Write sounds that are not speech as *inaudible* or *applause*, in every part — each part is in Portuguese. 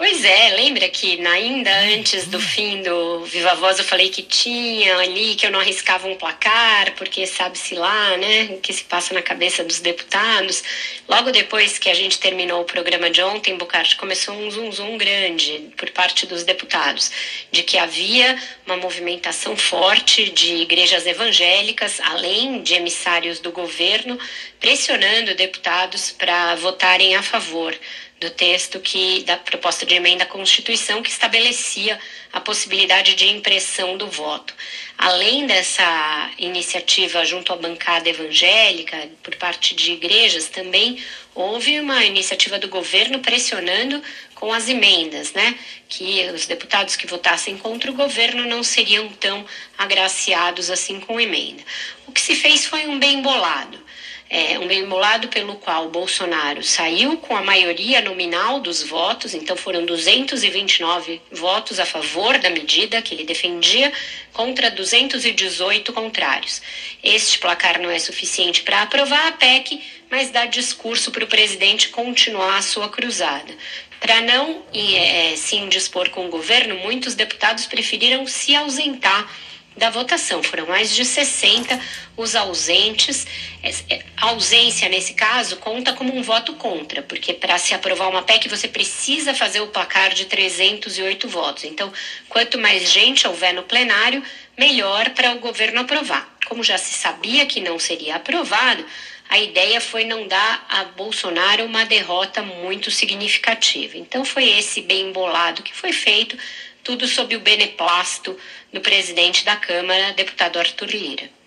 Pois é, lembra que ainda antes do fim do Viva Voz eu falei que tinha ali, que eu não arriscava um placar, porque sabe-se lá, né, o que se passa na cabeça dos deputados. Logo depois que a gente terminou o programa de ontem, Bucarte, começou um zum zum grande por parte dos deputados, de que havia uma movimentação forte de igrejas evangélicas, além de emissários do governo, pressionando deputados para votarem a favor do texto que da proposta de emenda à Constituição que estabelecia a possibilidade de impressão do voto. Além dessa iniciativa junto à bancada evangélica por parte de igrejas, também houve uma iniciativa do governo pressionando com as emendas, né? Que os deputados que votassem contra o governo não seriam tão agraciados assim com emenda. O que se fez foi um bem bolado é, um bem bolado pelo qual Bolsonaro saiu com a maioria nominal dos votos, então foram 229 votos a favor da medida que ele defendia contra 218 contrários. Este placar não é suficiente para aprovar a PEC, mas dá discurso para o presidente continuar a sua cruzada. Para não é, se indispor com o governo, muitos deputados preferiram se ausentar da votação. Foram mais de 60 os ausentes. É, a ausência, nesse caso, conta como um voto contra, porque para se aprovar uma PEC você precisa fazer o placar de 308 votos. Então, quanto mais gente houver no plenário, melhor para o governo aprovar. Como já se sabia que não seria aprovado, a ideia foi não dar a Bolsonaro uma derrota muito significativa. Então, foi esse bem bolado que foi feito tudo sob o beneplácito do presidente da Câmara, deputado Arthur Lira.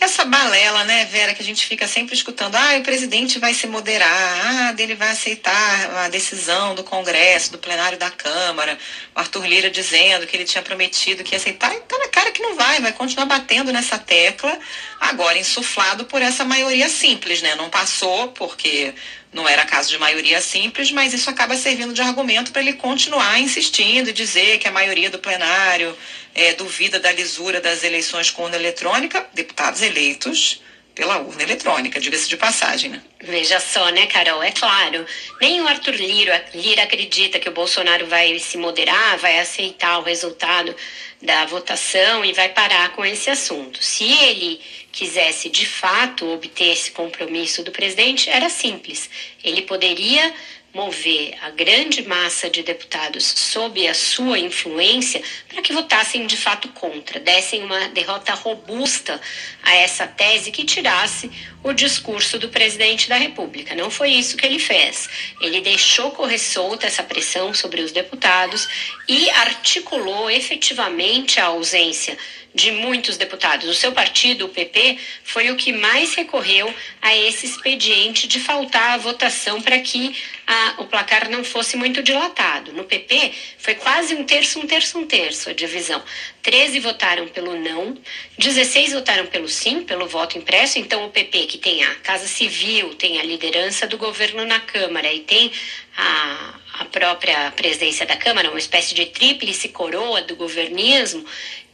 Essa balela, né, Vera, que a gente fica sempre escutando, ah, o presidente vai se moderar, ah, ele vai aceitar a decisão do Congresso, do plenário da Câmara, o Arthur Lira dizendo que ele tinha prometido que ia aceitar, e tá na cara que não vai, vai continuar batendo nessa tecla, agora insuflado por essa maioria simples, né, não passou porque não era caso de maioria simples, mas isso acaba servindo de argumento para ele continuar insistindo e dizer que a maioria do plenário é, duvida da lisura das eleições com urna eletrônica, deputados eleitos pela urna eletrônica, diga-se de passagem, né? Veja só, né, Carol? É claro, nem o Arthur Lira, Lira acredita que o Bolsonaro vai se moderar, vai aceitar o resultado da votação e vai parar com esse assunto. Se ele quisesse de fato obter esse compromisso do presidente, era simples. Ele poderia mover a grande massa de deputados sob a sua influência para que votassem de fato contra, dessem uma derrota robusta a essa tese que tirasse o discurso do presidente da República. Não foi isso que ele fez. Ele deixou correr solta essa pressão sobre os deputados e articulou efetivamente a ausência de muitos deputados. O seu partido, o PP, foi o que mais recorreu a esse expediente de faltar a votação para que a, o placar não fosse muito dilatado. No PP, foi quase um terço, um terço, um terço a divisão. 13 votaram pelo não, 16 votaram pelo sim, pelo voto impresso. Então, o PP, que tem a Casa Civil, tem a liderança do governo na Câmara e tem a, a própria presidência da Câmara, uma espécie de tríplice coroa do governismo,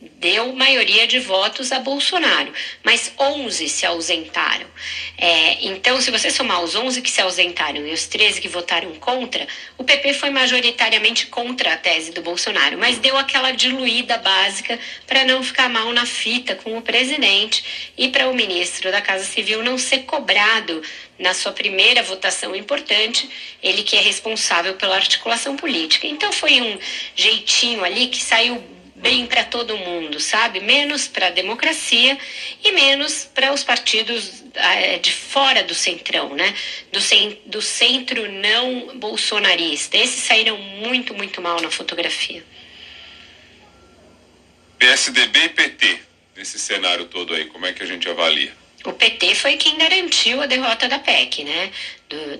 deu maioria de votos a Bolsonaro, mas 11 se ausentaram. É, então, se você somar os 11 que se ausentaram e os 13 que votaram contra, o PP foi majoritariamente contra a tese do Bolsonaro, mas deu aquela diluída básica para não ficar mal na fita com o presidente e para o ministro da Casa Civil não ser cobrado na sua primeira votação importante, ele que é responsável pela articulação política. Então foi um jeitinho ali que saiu bem para todo mundo, sabe? Menos para a democracia e menos para os partidos é, de fora do centrão, né? Do, cen do centro não bolsonarista. Esses saíram muito, muito mal na fotografia. PSDB e PT, nesse cenário todo aí, como é que a gente avalia? O PT foi quem garantiu a derrota da PEC, né?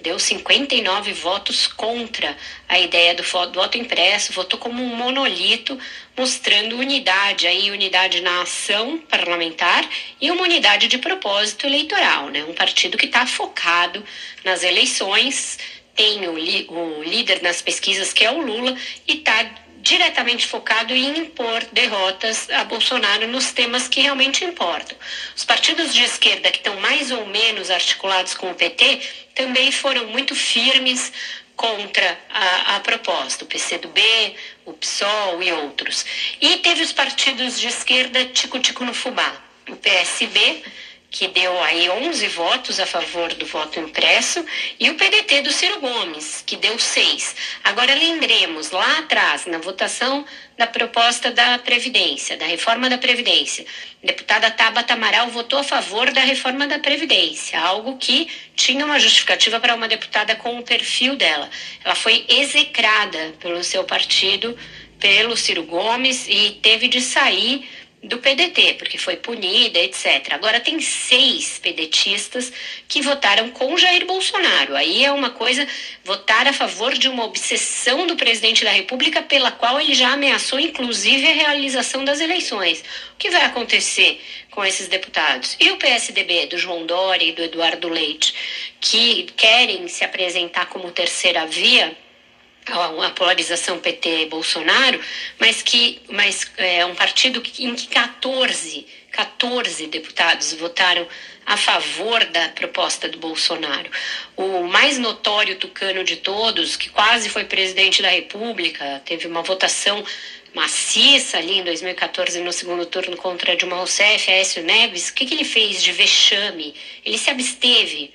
Deu 59 votos contra a ideia do voto impresso, votou como um monolito, mostrando unidade aí, unidade na ação parlamentar e uma unidade de propósito eleitoral, né? Um partido que está focado nas eleições, tem o, o líder nas pesquisas que é o Lula e está diretamente focado em impor derrotas a Bolsonaro nos temas que realmente importam. Os partidos de esquerda que estão mais ou menos articulados com o PT também foram muito firmes contra a, a proposta, o PCdoB, o PSOL e outros. E teve os partidos de esquerda tico-tico no fubá, o PSB, que deu aí 11 votos a favor do voto impresso, e o PDT do Ciro Gomes, que deu 6. Agora lembremos, lá atrás, na votação da proposta da Previdência, da reforma da Previdência, a deputada Tabata Amaral votou a favor da reforma da Previdência, algo que tinha uma justificativa para uma deputada com o perfil dela. Ela foi execrada pelo seu partido, pelo Ciro Gomes, e teve de sair do PDT, porque foi punida, etc. Agora tem seis pedetistas que votaram com Jair Bolsonaro. Aí é uma coisa votar a favor de uma obsessão do presidente da República pela qual ele já ameaçou, inclusive, a realização das eleições. O que vai acontecer com esses deputados? E o PSDB do João Dória e do Eduardo Leite, que querem se apresentar como terceira via? A polarização PT-Bolsonaro, mas que mas é um partido em que 14, 14 deputados votaram a favor da proposta do Bolsonaro. O mais notório tucano de todos, que quase foi presidente da República, teve uma votação maciça ali em 2014 no segundo turno contra Dilma Rousseff, Aécio Neves, o que, que ele fez de vexame? Ele se absteve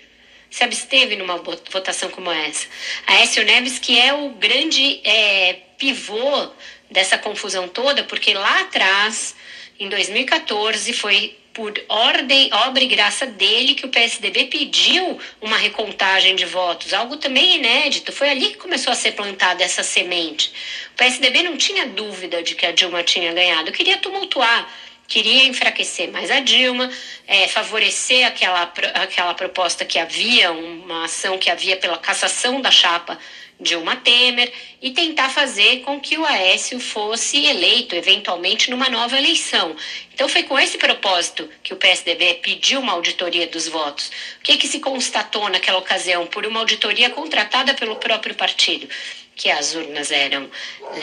se absteve numa votação como essa. Aécio Neves, que é o grande é, pivô dessa confusão toda, porque lá atrás, em 2014, foi por ordem, obra e graça dele que o PSDB pediu uma recontagem de votos, algo também inédito. Foi ali que começou a ser plantada essa semente. O PSDB não tinha dúvida de que a Dilma tinha ganhado, queria tumultuar queria enfraquecer mais a Dilma, é, favorecer aquela, aquela proposta que havia, uma ação que havia pela cassação da chapa Dilma Temer e tentar fazer com que o Aécio fosse eleito eventualmente numa nova eleição. Então foi com esse propósito que o PSDB pediu uma auditoria dos votos. O que, que se constatou naquela ocasião? Por uma auditoria contratada pelo próprio partido que as urnas eram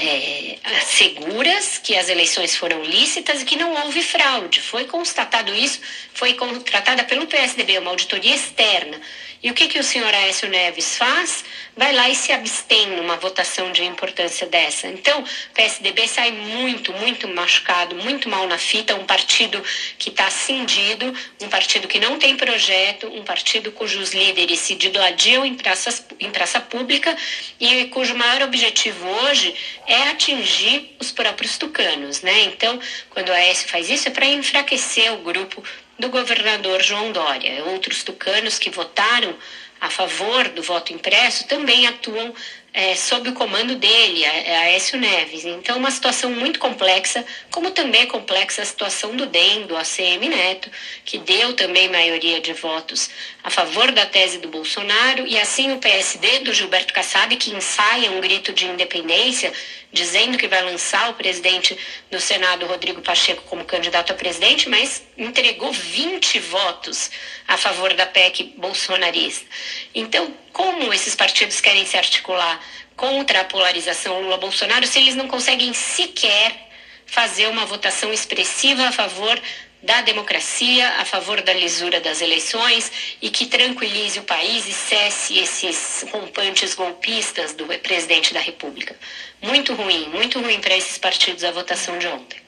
é, seguras, que as eleições foram lícitas e que não houve fraude. Foi constatado isso, foi contratada pelo PSDB, uma auditoria externa. E o que, que o senhor Aécio Neves faz? Vai lá e se abstém numa votação de importância dessa. Então, o PSDB sai muito, muito machucado, muito mal na fita, um partido que está cindido, um partido que não tem projeto, um partido cujos líderes se digladiam em, praças, em praça pública e cujo maior objetivo hoje é atingir os próprios tucanos. Né? Então, quando o Aécio faz isso, é para enfraquecer o grupo do governador João Dória. Outros tucanos que votaram a favor do voto impresso também atuam é, sob o comando dele, a, Aécio Neves. Então, uma situação muito complexa, como também é complexa a situação do DEM, do ACM Neto, que deu também maioria de votos a favor da tese do Bolsonaro, e assim o PSD do Gilberto Kassab, que ensaia um grito de independência, dizendo que vai lançar o presidente do Senado, Rodrigo Pacheco, como candidato a presidente, mas entregou 20 votos a favor da PEC bolsonarista. Então, como esses partidos querem se articular contra a polarização Lula-Bolsonaro se eles não conseguem sequer fazer uma votação expressiva a favor da democracia, a favor da lisura das eleições e que tranquilize o país e cesse esses rompantes golpistas do presidente da República. Muito ruim, muito ruim para esses partidos a votação de ontem.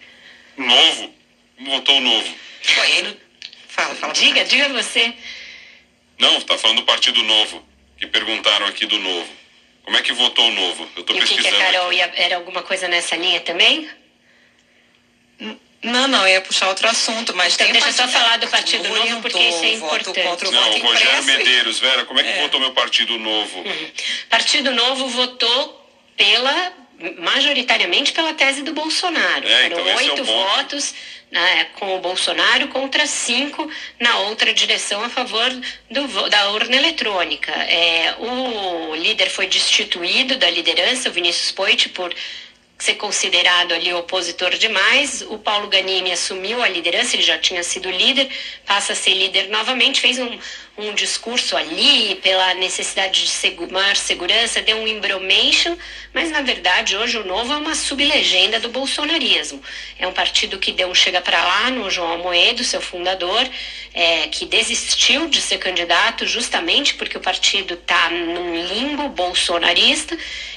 Novo? Votou novo. Fala, fala. Diga, diga você. Não, está falando do Partido Novo, que perguntaram aqui do Novo. Como é que votou o Novo? Eu estou pesquisando. E o que, que a Carol ia, era alguma coisa nessa linha também? Não, não, ia puxar outro assunto, mas então, deixa eu só falar do Partido Novo, Novo porque isso é importante. Contra o não, o Rogério Medeiros, Vera, como é que é. votou meu Partido Novo? Uhum. Partido Novo votou pela majoritariamente pela tese do Bolsonaro. É, Foram então oito é votos né, com o Bolsonaro contra cinco na outra direção a favor do, da urna eletrônica. É, o líder foi destituído da liderança, o Vinícius Poit, por ser considerado ali opositor demais. O Paulo Ganimi assumiu a liderança, ele já tinha sido líder, passa a ser líder novamente, fez um, um discurso ali pela necessidade de segu maior segurança, deu um embromation, mas na verdade hoje o Novo é uma sublegenda do bolsonarismo. É um partido que deu um chega para lá no João Almoedo, seu fundador, é, que desistiu de ser candidato justamente porque o partido está num limbo bolsonarista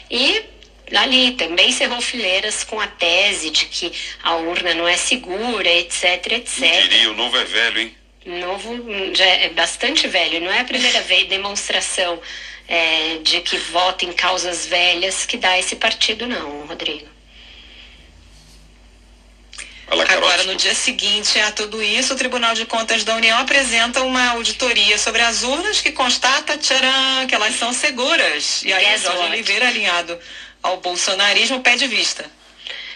e ali também cerrou fileiras com a tese de que a urna não é segura, etc, etc. Eu diria, o novo é velho, hein? Novo já é bastante velho, não é a primeira *laughs* vez demonstração é, de que vota em causas velhas que dá esse partido, não, Rodrigo. Agora, no dia seguinte a tudo isso, o Tribunal de Contas da União apresenta uma auditoria sobre as urnas que constata, tcharam, que elas são seguras. E aí, Guess Jorge what? Oliveira, alinhado ao bolsonarismo pede vista.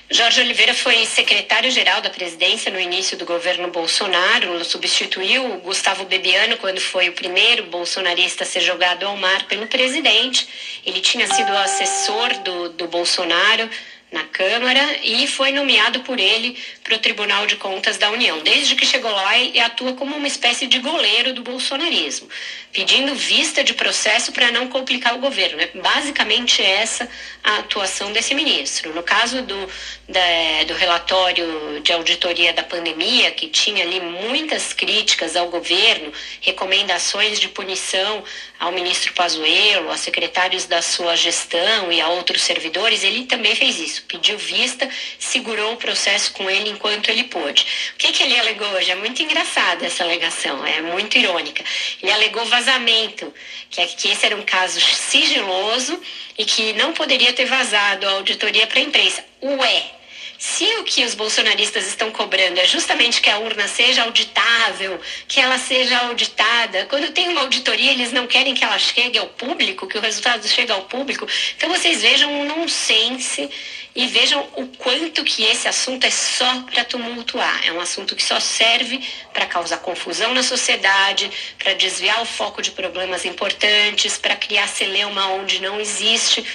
Jorge Oliveira foi secretário-geral da presidência no início do governo Bolsonaro, substituiu Gustavo Bebiano quando foi o primeiro bolsonarista a ser jogado ao mar pelo presidente. Ele tinha sido assessor do, do Bolsonaro na Câmara e foi nomeado por ele para o Tribunal de Contas da União. Desde que chegou lá, e atua como uma espécie de goleiro do bolsonarismo, pedindo vista de processo para não complicar o governo. É basicamente essa a atuação desse ministro. No caso do, da, do relatório de auditoria da pandemia, que tinha ali muitas críticas ao governo, recomendações de punição ao ministro Pazuello, a secretários da sua gestão e a outros servidores, ele também fez isso, pediu vista, segurou o processo com ele enquanto ele pôde. O que, que ele alegou hoje? É muito engraçada essa alegação, é muito irônica. Ele alegou vazamento, que, é, que esse era um caso sigiloso e que não poderia ter vazado a auditoria para a imprensa. Ué, se o que os bolsonaristas estão cobrando é justamente que a urna seja auditável, que ela seja auditada, quando tem uma auditoria eles não querem que ela chegue ao público, que o resultado chegue ao público. Então vocês vejam um nonsense e vejam o quanto que esse assunto é só para tumultuar. É um assunto que só serve para causar confusão na sociedade, para desviar o foco de problemas importantes, para criar celeuma onde não existe.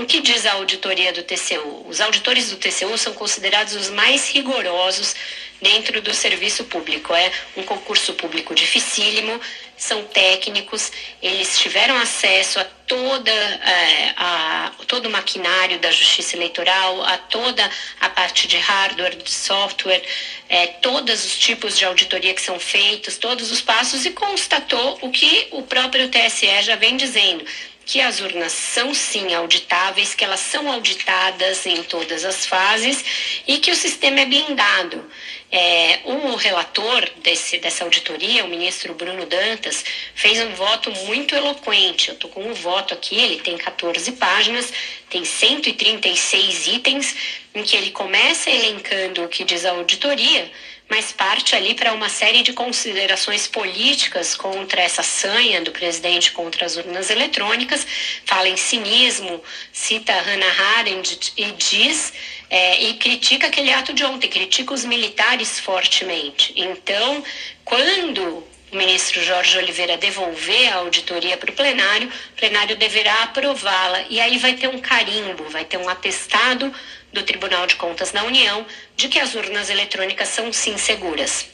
O que diz a auditoria do TCU? Os auditores do TCU são considerados os mais rigorosos dentro do serviço público. É um concurso público dificílimo, são técnicos, eles tiveram acesso a toda é, a, todo o maquinário da justiça eleitoral, a toda a parte de hardware, de software, é, todos os tipos de auditoria que são feitos, todos os passos e constatou o que o próprio TSE já vem dizendo que as urnas são sim auditáveis, que elas são auditadas em todas as fases e que o sistema é blindado. É, o relator desse, dessa auditoria, o ministro Bruno Dantas, fez um voto muito eloquente. Eu estou com o um voto aqui, ele tem 14 páginas, tem 136 itens, em que ele começa elencando o que diz a auditoria, mas parte ali para uma série de considerações políticas contra essa sanha do presidente contra as urnas eletrônicas, fala em cinismo, cita Hannah Arendt e diz é, e critica aquele ato de ontem, critica os militares fortemente. Então, quando o ministro Jorge Oliveira devolver a auditoria para o plenário, o plenário deverá aprová-la e aí vai ter um carimbo, vai ter um atestado do Tribunal de Contas da União de que as urnas eletrônicas são sim seguras.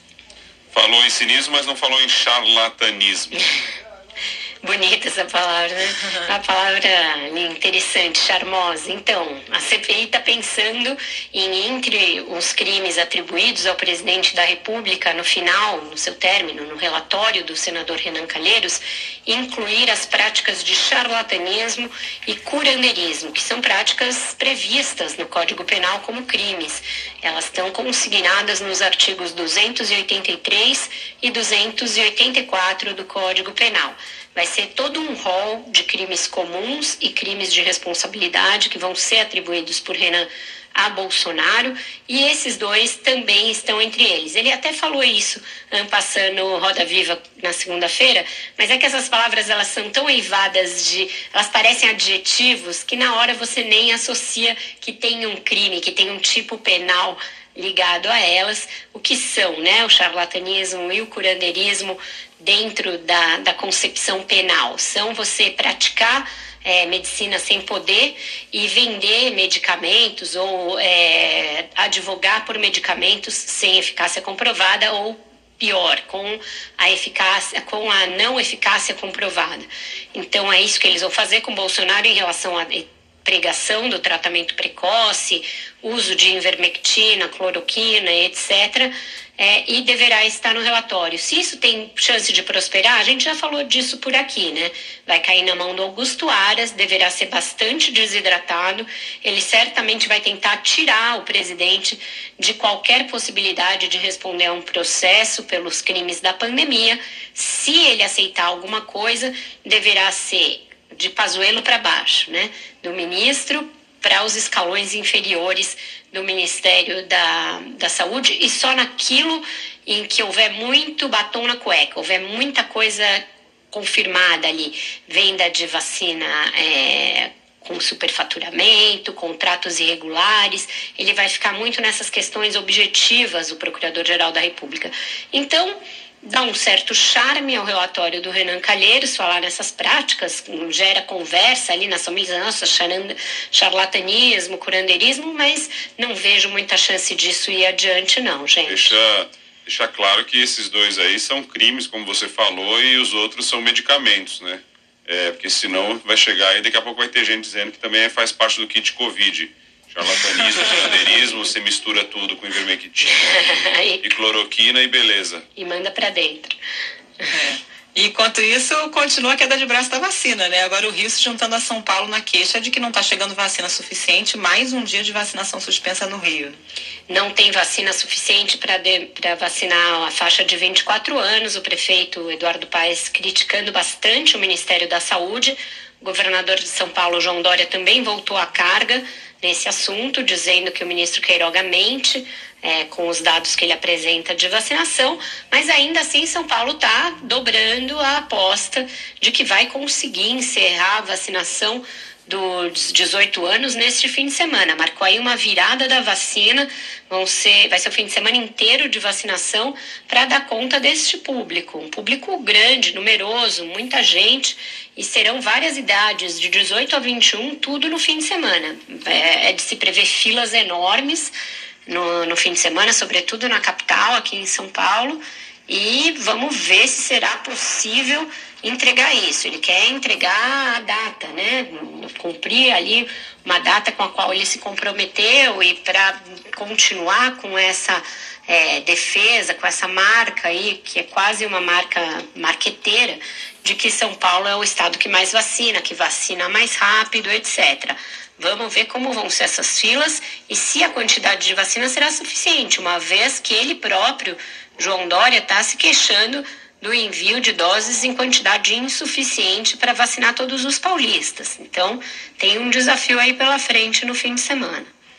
Falou em cinismo, mas não falou em charlatanismo. *laughs* Bonita essa palavra, né? Uma palavra interessante, charmosa. Então, a CPI está pensando em, entre os crimes atribuídos ao presidente da República no final, no seu término, no relatório do senador Renan Calheiros, incluir as práticas de charlatanismo e curandeirismo, que são práticas previstas no Código Penal como crimes. Elas estão consignadas nos artigos 283 e 284 do Código Penal. Vai ser todo um rol de crimes comuns e crimes de responsabilidade que vão ser atribuídos por Renan a Bolsonaro e esses dois também estão entre eles. Ele até falou isso passando Roda Viva na segunda-feira, mas é que essas palavras elas são tão eivadas de, elas parecem adjetivos que na hora você nem associa que tem um crime, que tem um tipo penal ligado a elas, o que são né, o charlatanismo e o curandeirismo dentro da, da concepção penal. São você praticar é, medicina sem poder e vender medicamentos ou é, advogar por medicamentos sem eficácia comprovada ou pior, com a eficácia, com a não eficácia comprovada. Então é isso que eles vão fazer com Bolsonaro em relação a pregação do tratamento precoce, uso de invermectina, cloroquina, etc. É, e deverá estar no relatório. Se isso tem chance de prosperar, a gente já falou disso por aqui, né? Vai cair na mão do Augusto Aras, deverá ser bastante desidratado. Ele certamente vai tentar tirar o presidente de qualquer possibilidade de responder a um processo pelos crimes da pandemia. Se ele aceitar alguma coisa, deverá ser de Pazuello para baixo, né? Do ministro para os escalões inferiores do Ministério da, da Saúde e só naquilo em que houver muito batom na cueca, houver muita coisa confirmada ali, venda de vacina é, com superfaturamento, contratos irregulares, ele vai ficar muito nessas questões objetivas, o Procurador-Geral da República. Então, dá um certo charme ao relatório do Renan Calheiros falar nessas práticas, gera conversa ali na nossa, charlatanismo, curandeirismo, mas não vejo muita chance disso ir adiante não, gente. Deixa, deixa claro que esses dois aí são crimes, como você falou, e os outros são medicamentos, né? É, porque senão vai chegar e daqui a pouco vai ter gente dizendo que também faz parte do kit Covid charlatanismo, bandeirismo, você mistura tudo com ivermectina *laughs* e cloroquina e beleza. E manda para dentro. É. E enquanto isso, continua a queda de braço da vacina, né? Agora o Rio se juntando a São Paulo na queixa de que não está chegando vacina suficiente, mais um dia de vacinação suspensa no Rio. Não tem vacina suficiente para vacinar a faixa de 24 anos. O prefeito Eduardo Paes criticando bastante o Ministério da Saúde. O governador de São Paulo, João Dória, também voltou à carga nesse assunto, dizendo que o ministro Queiroga mente é, com os dados que ele apresenta de vacinação, mas ainda assim São Paulo está dobrando a aposta de que vai conseguir encerrar a vacinação dos 18 anos neste fim de semana. Marcou aí uma virada da vacina, vão ser, vai ser o fim de semana inteiro de vacinação para dar conta deste público. Um público grande, numeroso, muita gente, e serão várias idades, de 18 a 21, tudo no fim de semana. É, é de se prever filas enormes no, no fim de semana, sobretudo na capital, aqui em São Paulo, e vamos ver se será possível entregar isso. Ele quer entregar a data, né? Cumprir ali uma data com a qual ele se comprometeu e para continuar com essa é, defesa, com essa marca aí, que é quase uma marca marqueteira, de que São Paulo é o estado que mais vacina, que vacina mais rápido, etc. Vamos ver como vão ser essas filas e se a quantidade de vacina será suficiente, uma vez que ele próprio, João Dória, está se queixando do envio de doses em quantidade insuficiente para vacinar todos os paulistas. Então, tem um desafio aí pela frente no fim de semana.